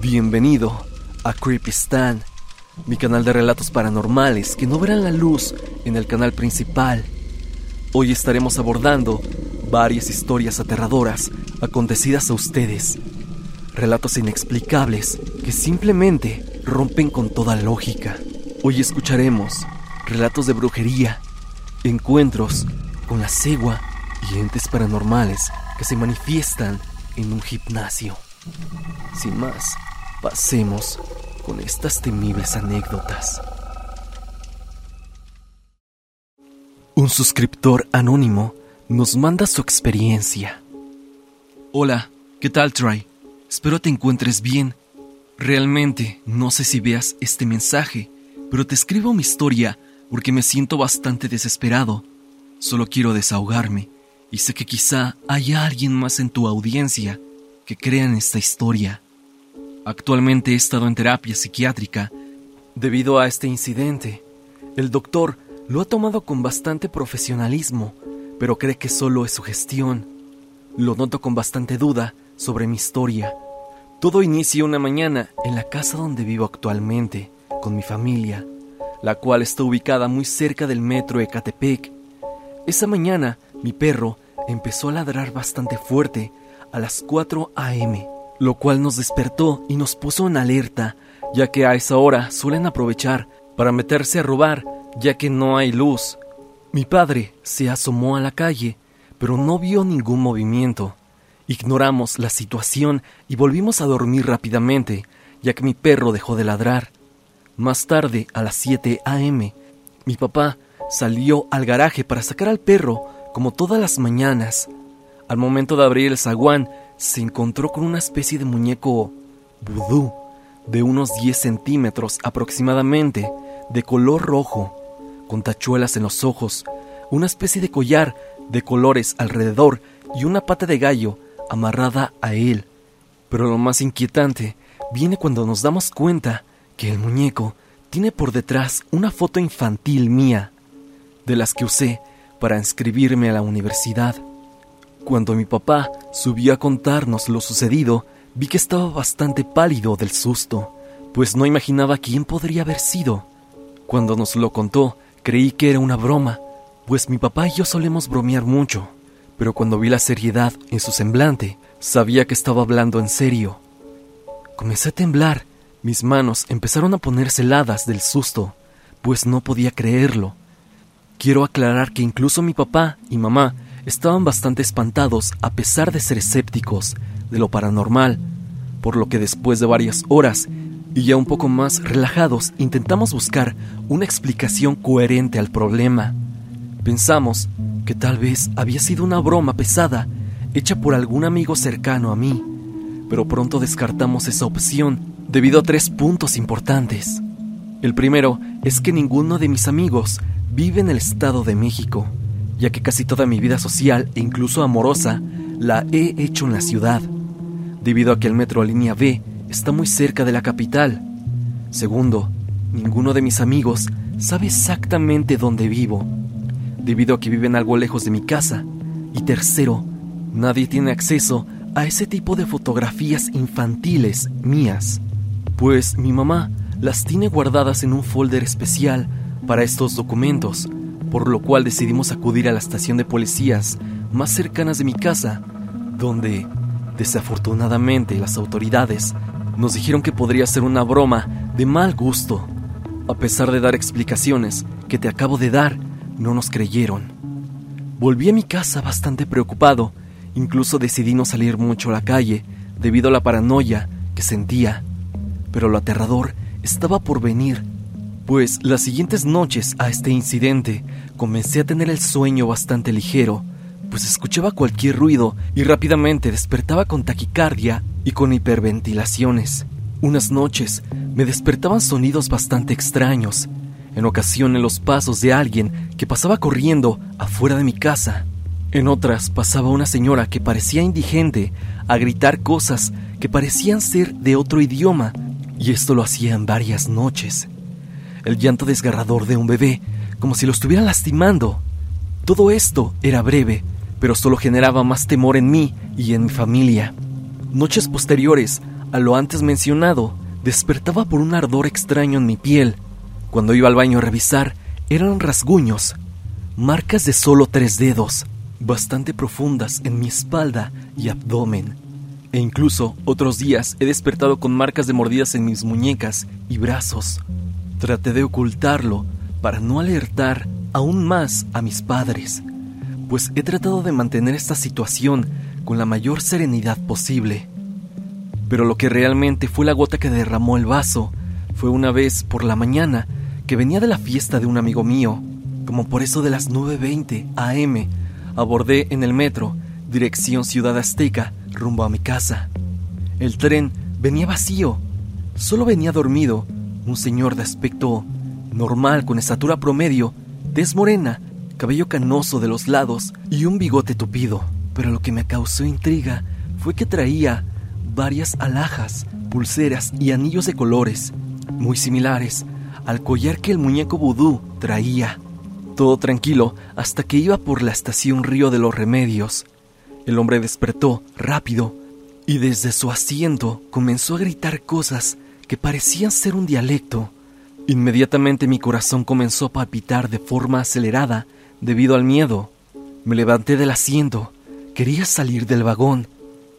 Bienvenido a Creepy Stan, mi canal de relatos paranormales que no verán la luz en el canal principal. Hoy estaremos abordando varias historias aterradoras acontecidas a ustedes. Relatos inexplicables que simplemente rompen con toda lógica. Hoy escucharemos relatos de brujería, encuentros con la cegua y entes paranormales que se manifiestan en un gimnasio. Sin más, pasemos con estas temibles anécdotas. Un suscriptor anónimo nos manda su experiencia. Hola, ¿qué tal, Try? Espero te encuentres bien. Realmente no sé si veas este mensaje, pero te escribo mi historia porque me siento bastante desesperado. Solo quiero desahogarme y sé que quizá haya alguien más en tu audiencia que crea en esta historia. Actualmente he estado en terapia psiquiátrica debido a este incidente. El doctor lo ha tomado con bastante profesionalismo, pero cree que solo es su gestión. Lo noto con bastante duda sobre mi historia. Todo inicia una mañana en la casa donde vivo actualmente, con mi familia, la cual está ubicada muy cerca del metro Ecatepec. Esa mañana, mi perro empezó a ladrar bastante fuerte a las 4 a.m lo cual nos despertó y nos puso en alerta, ya que a esa hora suelen aprovechar para meterse a robar, ya que no hay luz. Mi padre se asomó a la calle, pero no vio ningún movimiento. Ignoramos la situación y volvimos a dormir rápidamente, ya que mi perro dejó de ladrar. Más tarde, a las 7 a.m., mi papá salió al garaje para sacar al perro, como todas las mañanas. Al momento de abrir el zaguán, se encontró con una especie de muñeco vudú de unos 10 centímetros aproximadamente, de color rojo, con tachuelas en los ojos, una especie de collar de colores alrededor y una pata de gallo amarrada a él. Pero lo más inquietante viene cuando nos damos cuenta que el muñeco tiene por detrás una foto infantil mía, de las que usé para inscribirme a la universidad. Cuando mi papá subió a contarnos lo sucedido, vi que estaba bastante pálido del susto, pues no imaginaba quién podría haber sido. Cuando nos lo contó, creí que era una broma, pues mi papá y yo solemos bromear mucho, pero cuando vi la seriedad en su semblante, sabía que estaba hablando en serio. Comencé a temblar, mis manos empezaron a ponerse heladas del susto, pues no podía creerlo. Quiero aclarar que incluso mi papá y mamá estaban bastante espantados a pesar de ser escépticos de lo paranormal, por lo que después de varias horas y ya un poco más relajados intentamos buscar una explicación coherente al problema. Pensamos que tal vez había sido una broma pesada hecha por algún amigo cercano a mí, pero pronto descartamos esa opción debido a tres puntos importantes. El primero es que ninguno de mis amigos vive en el Estado de México ya que casi toda mi vida social e incluso amorosa la he hecho en la ciudad, debido a que el metro línea B está muy cerca de la capital. Segundo, ninguno de mis amigos sabe exactamente dónde vivo, debido a que viven algo lejos de mi casa. Y tercero, nadie tiene acceso a ese tipo de fotografías infantiles mías, pues mi mamá las tiene guardadas en un folder especial para estos documentos por lo cual decidimos acudir a la estación de policías más cercanas de mi casa, donde, desafortunadamente, las autoridades nos dijeron que podría ser una broma de mal gusto. A pesar de dar explicaciones que te acabo de dar, no nos creyeron. Volví a mi casa bastante preocupado, incluso decidí no salir mucho a la calle debido a la paranoia que sentía. Pero lo aterrador estaba por venir pues las siguientes noches a este incidente comencé a tener el sueño bastante ligero, pues escuchaba cualquier ruido y rápidamente despertaba con taquicardia y con hiperventilaciones. Unas noches me despertaban sonidos bastante extraños, en ocasiones los pasos de alguien que pasaba corriendo afuera de mi casa. En otras pasaba una señora que parecía indigente a gritar cosas que parecían ser de otro idioma, y esto lo hacía en varias noches. El llanto desgarrador de un bebé, como si lo estuvieran lastimando. Todo esto era breve, pero solo generaba más temor en mí y en mi familia. Noches posteriores a lo antes mencionado, despertaba por un ardor extraño en mi piel. Cuando iba al baño a revisar, eran rasguños, marcas de solo tres dedos, bastante profundas en mi espalda y abdomen. E incluso otros días he despertado con marcas de mordidas en mis muñecas y brazos. Traté de ocultarlo para no alertar aún más a mis padres, pues he tratado de mantener esta situación con la mayor serenidad posible. Pero lo que realmente fue la gota que derramó el vaso fue una vez por la mañana que venía de la fiesta de un amigo mío, como por eso de las 9.20 am, abordé en el metro, dirección Ciudad Azteca, rumbo a mi casa. El tren venía vacío, solo venía dormido un señor de aspecto normal con estatura promedio, tez morena cabello canoso de los lados y un bigote tupido. Pero lo que me causó intriga fue que traía varias alhajas, pulseras y anillos de colores, muy similares al collar que el muñeco vudú traía. Todo tranquilo hasta que iba por la estación Río de los Remedios. El hombre despertó rápido y desde su asiento comenzó a gritar cosas que parecían ser un dialecto. Inmediatamente mi corazón comenzó a palpitar de forma acelerada Debido al miedo, me levanté del asiento. Quería salir del vagón.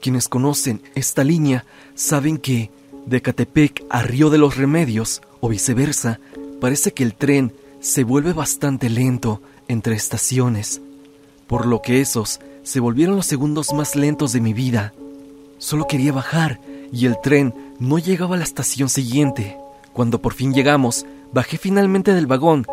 Quienes conocen esta línea saben que de Catepec a Río de los Remedios o viceversa, parece que el tren se vuelve bastante lento entre estaciones, por lo que esos se volvieron los segundos más lentos de mi vida. Solo quería bajar y el tren no llegaba a la estación siguiente. Cuando por fin llegamos, bajé finalmente del vagón.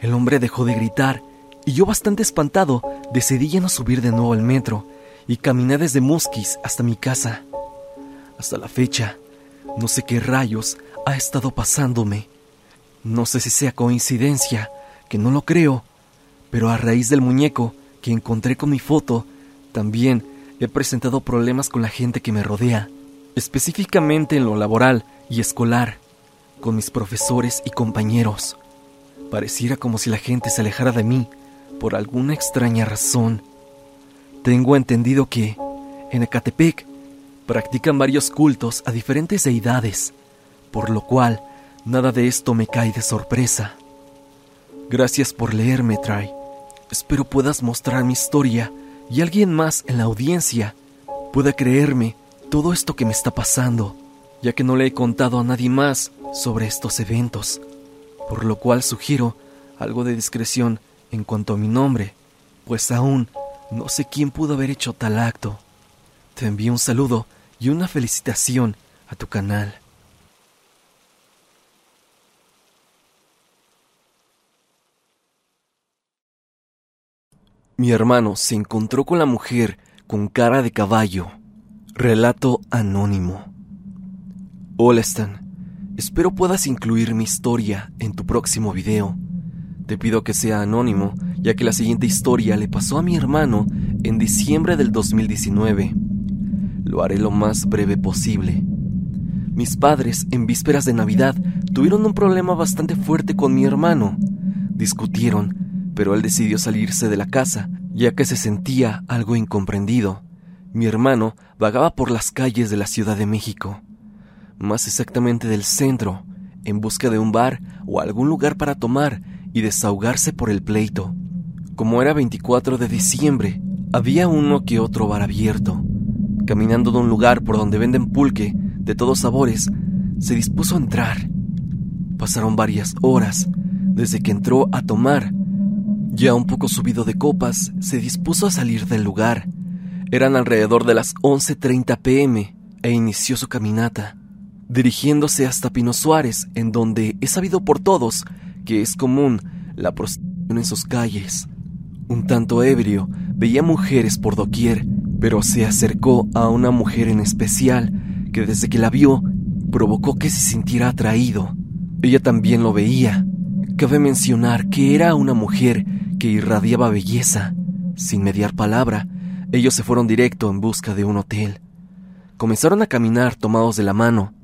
El hombre dejó de gritar y yo bastante espantado decidí ya no subir de nuevo al metro y caminé desde Musquis hasta mi casa. Hasta la fecha, no sé qué rayos ha estado pasándome. No sé si sea coincidencia, que no lo creo, pero a raíz del muñeco que encontré con mi foto, también he presentado problemas con la gente que me rodea, específicamente en lo laboral y escolar, con mis profesores y compañeros. Pareciera como si la gente se alejara de mí por alguna extraña razón. Tengo entendido que en Ecatepec practican varios cultos a diferentes deidades, por lo cual nada de esto me cae de sorpresa. Gracias por leerme, Try. Espero puedas mostrar mi historia y alguien más en la audiencia pueda creerme todo esto que me está pasando, ya que no le he contado a nadie más sobre estos eventos, por lo cual sugiero algo de discreción en cuanto a mi nombre, pues aún no sé quién pudo haber hecho tal acto. Te envío un saludo y una felicitación a tu canal. Mi hermano se encontró con la mujer con cara de caballo. Relato anónimo. Hola Stan, espero puedas incluir mi historia en tu próximo video. Te pido que sea anónimo, ya que la siguiente historia le pasó a mi hermano en diciembre del 2019. Lo haré lo más breve posible. Mis padres, en vísperas de Navidad, tuvieron un problema bastante fuerte con mi hermano. Discutieron, pero él decidió salirse de la casa, ya que se sentía algo incomprendido. Mi hermano vagaba por las calles de la Ciudad de México, más exactamente del centro, en busca de un bar o algún lugar para tomar y desahogarse por el pleito. Como era 24 de diciembre, había uno que otro bar abierto. Caminando de un lugar por donde venden pulque de todos sabores, se dispuso a entrar. Pasaron varias horas desde que entró a tomar. Ya un poco subido de copas, se dispuso a salir del lugar. Eran alrededor de las 11.30 pm e inició su caminata, dirigiéndose hasta Pino Suárez, en donde es sabido por todos que es común la prostitución en sus calles. Un tanto ebrio, veía mujeres por doquier, pero se acercó a una mujer en especial que desde que la vio provocó que se sintiera atraído. Ella también lo veía. Cabe mencionar que era una mujer que irradiaba belleza. Sin mediar palabra, ellos se fueron directo en busca de un hotel. Comenzaron a caminar tomados de la mano.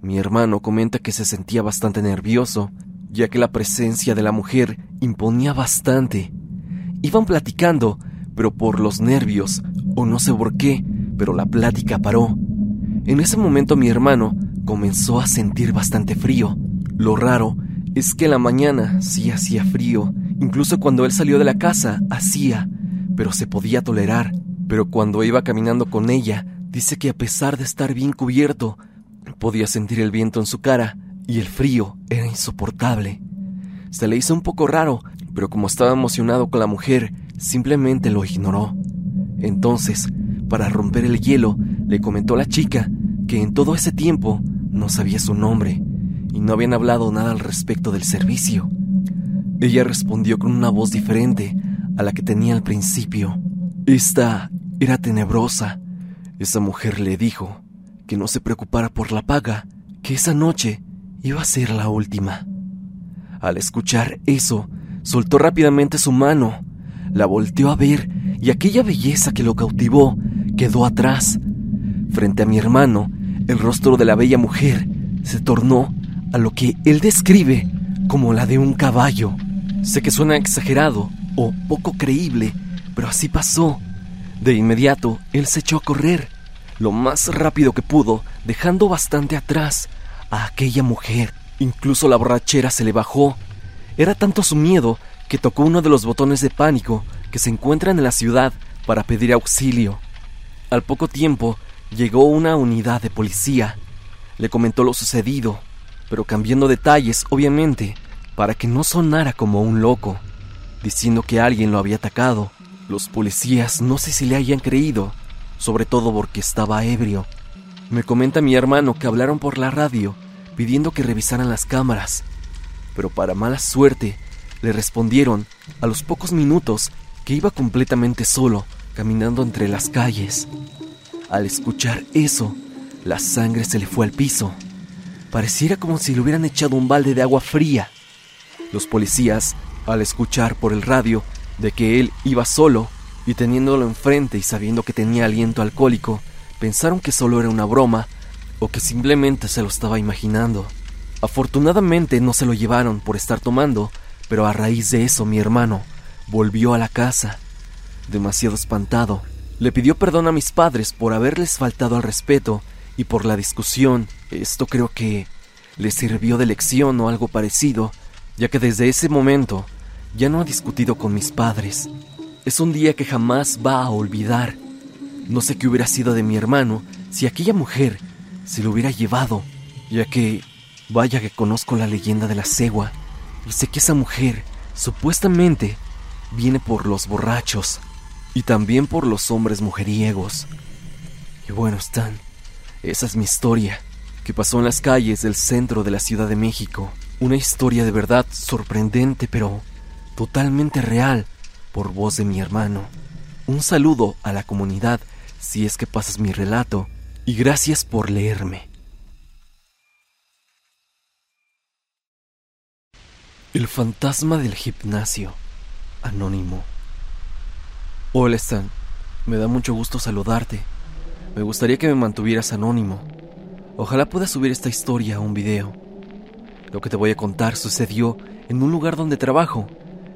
Mi hermano comenta que se sentía bastante nervioso, ya que la presencia de la mujer imponía bastante. Iban platicando, pero por los nervios, o no sé por qué, pero la plática paró. En ese momento mi hermano comenzó a sentir bastante frío. Lo raro es que en la mañana sí hacía frío, incluso cuando él salió de la casa hacía, pero se podía tolerar. Pero cuando iba caminando con ella, dice que a pesar de estar bien cubierto, podía sentir el viento en su cara y el frío era insoportable. Se le hizo un poco raro, pero como estaba emocionado con la mujer, simplemente lo ignoró. Entonces, para romper el hielo, le comentó a la chica que en todo ese tiempo no sabía su nombre y no habían hablado nada al respecto del servicio. Ella respondió con una voz diferente a la que tenía al principio. Esta era tenebrosa. Esa mujer le dijo que no se preocupara por la paga, que esa noche iba a ser la última. Al escuchar eso, soltó rápidamente su mano, la volteó a ver y aquella belleza que lo cautivó quedó atrás. Frente a mi hermano, el rostro de la bella mujer se tornó a lo que él describe como la de un caballo. Sé que suena exagerado o poco creíble, pero así pasó. De inmediato, él se echó a correr, lo más rápido que pudo, dejando bastante atrás a aquella mujer. Incluso la borrachera se le bajó. Era tanto su miedo que tocó uno de los botones de pánico que se encuentran en la ciudad para pedir auxilio. Al poco tiempo llegó una unidad de policía. Le comentó lo sucedido, pero cambiando detalles, obviamente, para que no sonara como un loco, diciendo que alguien lo había atacado. Los policías no sé si le hayan creído, sobre todo porque estaba ebrio. Me comenta mi hermano que hablaron por la radio pidiendo que revisaran las cámaras, pero para mala suerte le respondieron a los pocos minutos que iba completamente solo, caminando entre las calles. Al escuchar eso, la sangre se le fue al piso. Pareciera como si le hubieran echado un balde de agua fría. Los policías, al escuchar por el radio de que él iba solo y teniéndolo enfrente y sabiendo que tenía aliento alcohólico, pensaron que solo era una broma o que simplemente se lo estaba imaginando. Afortunadamente no se lo llevaron por estar tomando, pero a raíz de eso mi hermano volvió a la casa. Demasiado espantado, le pidió perdón a mis padres por haberles faltado al respeto y por la discusión. Esto creo que le sirvió de lección o algo parecido, ya que desde ese momento ya no ha discutido con mis padres. Es un día que jamás va a olvidar. No sé qué hubiera sido de mi hermano si aquella mujer se lo hubiera llevado, ya que vaya que conozco la leyenda de la cegua y sé que esa mujer supuestamente viene por los borrachos y también por los hombres mujeriegos. Y bueno, están. Esa es mi historia, que pasó en las calles del centro de la Ciudad de México. Una historia de verdad sorprendente, pero totalmente real, por voz de mi hermano. Un saludo a la comunidad si es que pasas mi relato, y gracias por leerme. El fantasma del gimnasio. Anónimo. Hola Stan, me da mucho gusto saludarte. Me gustaría que me mantuvieras anónimo. Ojalá pueda subir esta historia a un video. Lo que te voy a contar sucedió en un lugar donde trabajo,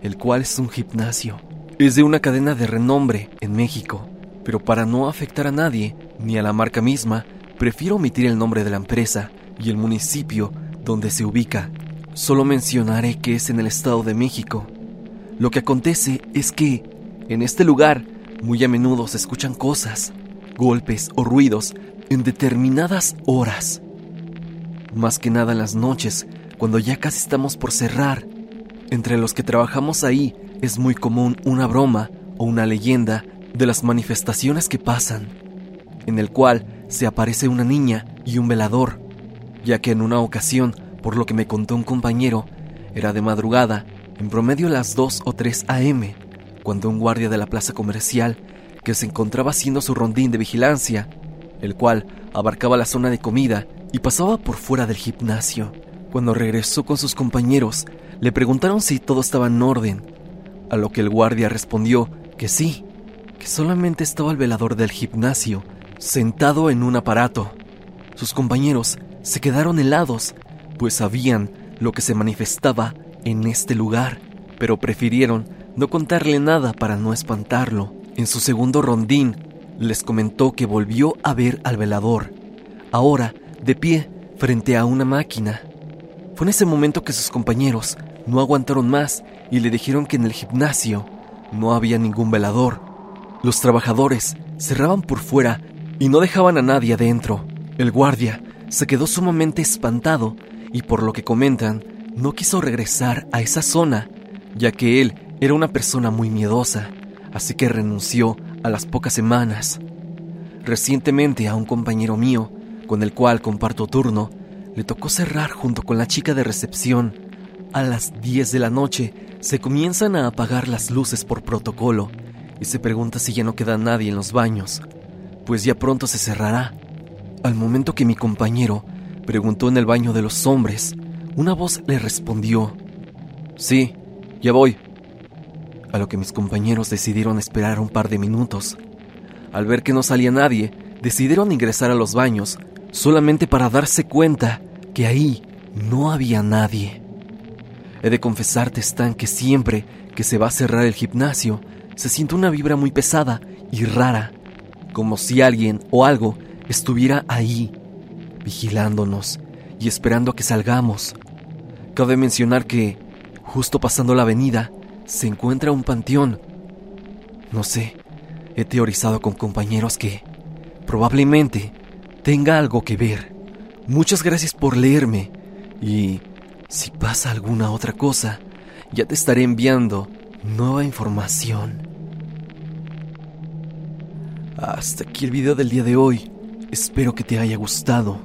el cual es un gimnasio. Es de una cadena de renombre en México, pero para no afectar a nadie, ni a la marca misma, prefiero omitir el nombre de la empresa y el municipio donde se ubica. Solo mencionaré que es en el Estado de México. Lo que acontece es que en este lugar, muy a menudo se escuchan cosas, golpes o ruidos en determinadas horas. Más que nada en las noches, cuando ya casi estamos por cerrar. Entre los que trabajamos ahí es muy común una broma o una leyenda de las manifestaciones que pasan, en el cual se aparece una niña y un velador, ya que en una ocasión, por lo que me contó un compañero, era de madrugada, en promedio las 2 o 3 a.m., cuando un guardia de la plaza comercial, que se encontraba haciendo su rondín de vigilancia, el cual abarcaba la zona de comida y pasaba por fuera del gimnasio. Cuando regresó con sus compañeros, le preguntaron si todo estaba en orden, a lo que el guardia respondió que sí, que solamente estaba el velador del gimnasio sentado en un aparato. Sus compañeros se quedaron helados, pues sabían lo que se manifestaba en este lugar, pero prefirieron no contarle nada para no espantarlo. En su segundo rondín, les comentó que volvió a ver al velador, ahora de pie frente a una máquina. Fue en ese momento que sus compañeros no aguantaron más y le dijeron que en el gimnasio no había ningún velador. Los trabajadores cerraban por fuera y no dejaban a nadie adentro. El guardia se quedó sumamente espantado y por lo que comentan, no quiso regresar a esa zona, ya que él era una persona muy miedosa, así que renunció a las pocas semanas. Recientemente a un compañero mío, con el cual comparto turno, le tocó cerrar junto con la chica de recepción. A las 10 de la noche se comienzan a apagar las luces por protocolo y se pregunta si ya no queda nadie en los baños, pues ya pronto se cerrará. Al momento que mi compañero preguntó en el baño de los hombres, una voz le respondió, Sí, ya voy. A lo que mis compañeros decidieron esperar un par de minutos. Al ver que no salía nadie, decidieron ingresar a los baños solamente para darse cuenta que ahí no había nadie. He de confesarte, Stan, que siempre que se va a cerrar el gimnasio, se siente una vibra muy pesada y rara, como si alguien o algo estuviera ahí, vigilándonos y esperando a que salgamos. Cabe mencionar que, justo pasando la avenida, se encuentra un panteón. No sé, he teorizado con compañeros que probablemente tenga algo que ver. Muchas gracias por leerme y si pasa alguna otra cosa, ya te estaré enviando nueva información. Hasta aquí el video del día de hoy. Espero que te haya gustado.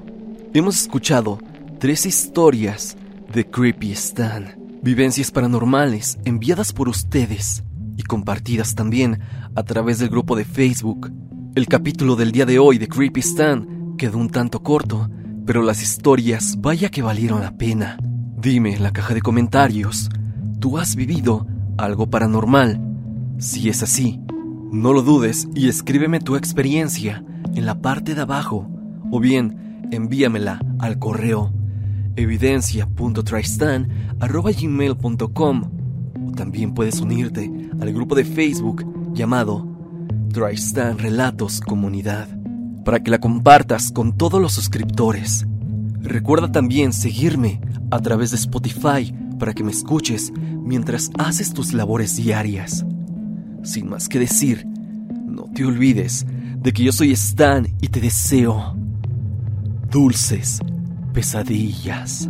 Hemos escuchado tres historias de Creepy Stan, vivencias paranormales enviadas por ustedes y compartidas también a través del grupo de Facebook. El capítulo del día de hoy de Creepy Stan quedó un tanto corto, pero las historias vaya que valieron la pena. Dime en la caja de comentarios, ¿tú has vivido algo paranormal? Si es así, no lo dudes y escríbeme tu experiencia en la parte de abajo o bien envíamela al correo evidencia.tristan.gmail.com o también puedes unirte al grupo de Facebook llamado Tristan Relatos Comunidad para que la compartas con todos los suscriptores. Recuerda también seguirme a través de Spotify para que me escuches mientras haces tus labores diarias. Sin más que decir, no te olvides de que yo soy Stan y te deseo dulces pesadillas.